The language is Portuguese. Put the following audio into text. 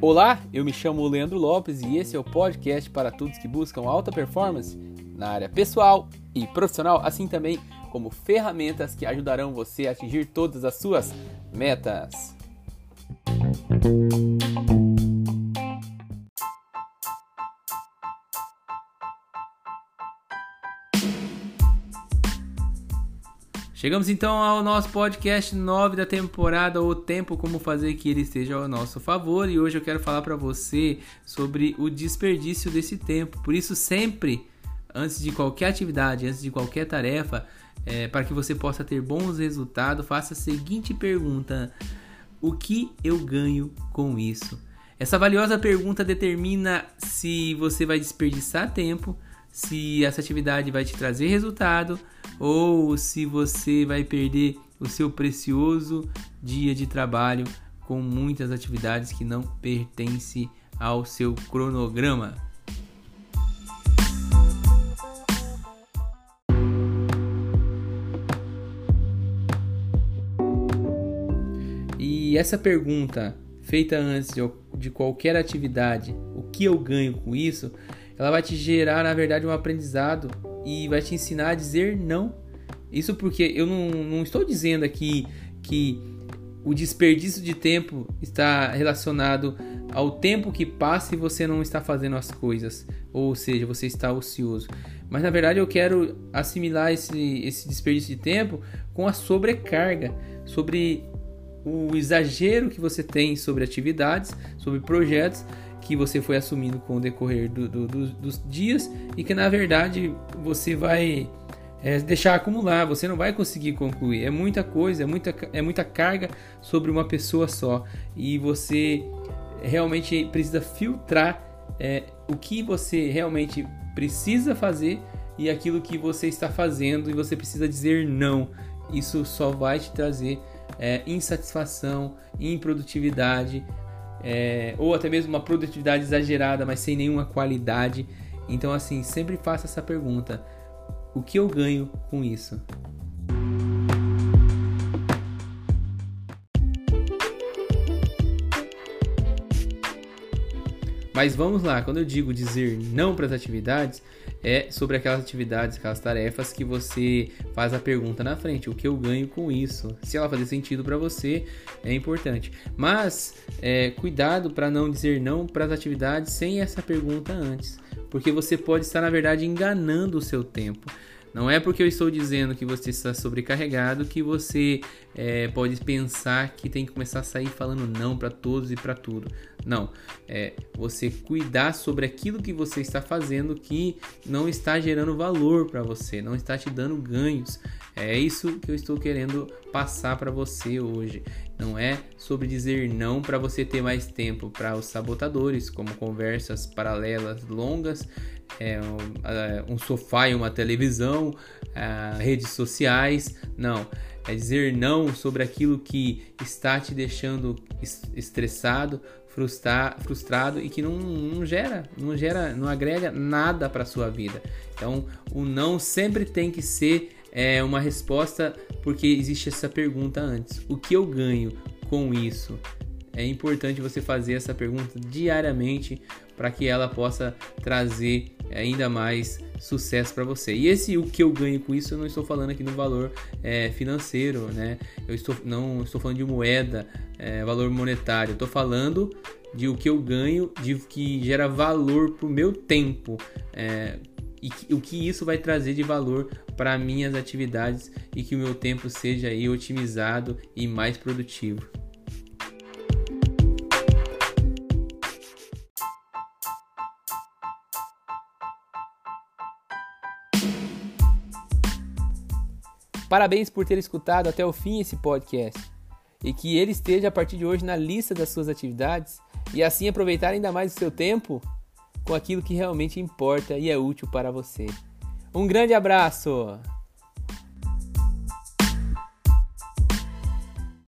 Olá, eu me chamo Leandro Lopes e esse é o podcast para todos que buscam alta performance na área pessoal e profissional, assim também como ferramentas que ajudarão você a atingir todas as suas metas. Chegamos então ao nosso podcast 9 da temporada, O Tempo Como Fazer Que Ele Esteja ao Nosso Favor. E hoje eu quero falar para você sobre o desperdício desse tempo. Por isso, sempre, antes de qualquer atividade, antes de qualquer tarefa, é, para que você possa ter bons resultados, faça a seguinte pergunta: O que eu ganho com isso? Essa valiosa pergunta determina se você vai desperdiçar tempo, se essa atividade vai te trazer resultado ou se você vai perder o seu precioso dia de trabalho com muitas atividades que não pertencem ao seu cronograma. E essa pergunta feita antes de qualquer atividade, o que eu ganho com isso, ela vai te gerar, na verdade, um aprendizado e vai te ensinar a dizer não. Isso porque eu não, não estou dizendo aqui que o desperdício de tempo está relacionado ao tempo que passa e você não está fazendo as coisas, ou seja, você está ocioso. Mas na verdade eu quero assimilar esse, esse desperdício de tempo com a sobrecarga, sobre o exagero que você tem sobre atividades, sobre projetos que você foi assumindo com o decorrer do, do, do, dos dias e que na verdade você vai é, deixar acumular, você não vai conseguir concluir. É muita coisa, é muita, é muita carga sobre uma pessoa só e você realmente precisa filtrar é, o que você realmente precisa fazer e aquilo que você está fazendo e você precisa dizer não. Isso só vai te trazer é, insatisfação, improdutividade, é, ou até mesmo uma produtividade exagerada, mas sem nenhuma qualidade. Então, assim, sempre faça essa pergunta: o que eu ganho com isso? Mas vamos lá, quando eu digo dizer não para as atividades, é sobre aquelas atividades, aquelas tarefas que você faz a pergunta na frente, o que eu ganho com isso? Se ela fazer sentido para você, é importante. Mas é, cuidado para não dizer não para as atividades sem essa pergunta antes, porque você pode estar na verdade enganando o seu tempo. Não é porque eu estou dizendo que você está sobrecarregado que você é, pode pensar que tem que começar a sair falando não para todos e para tudo. Não, é você cuidar sobre aquilo que você está fazendo que não está gerando valor para você, não está te dando ganhos. É isso que eu estou querendo passar para você hoje. Não é sobre dizer não para você ter mais tempo para os sabotadores, como conversas paralelas longas, é, um, um sofá e uma televisão, redes sociais. Não, é dizer não sobre aquilo que está te deixando estressado, frustrado e que não, não gera, não gera, não agrega nada para sua vida. Então, o não sempre tem que ser é, uma resposta porque existe essa pergunta antes: o que eu ganho com isso? É importante você fazer essa pergunta diariamente para que ela possa trazer ainda mais sucesso para você. E esse o que eu ganho com isso, eu não estou falando aqui no valor é, financeiro, né? Eu estou não estou falando de moeda, é, valor monetário. Estou falando de o que eu ganho, de que gera valor para o meu tempo. É, e o que isso vai trazer de valor para minhas atividades e que o meu tempo seja aí otimizado e mais produtivo. Parabéns por ter escutado até o fim esse podcast e que ele esteja a partir de hoje na lista das suas atividades e assim aproveitar ainda mais o seu tempo com aquilo que realmente importa e é útil para você. Um grande abraço!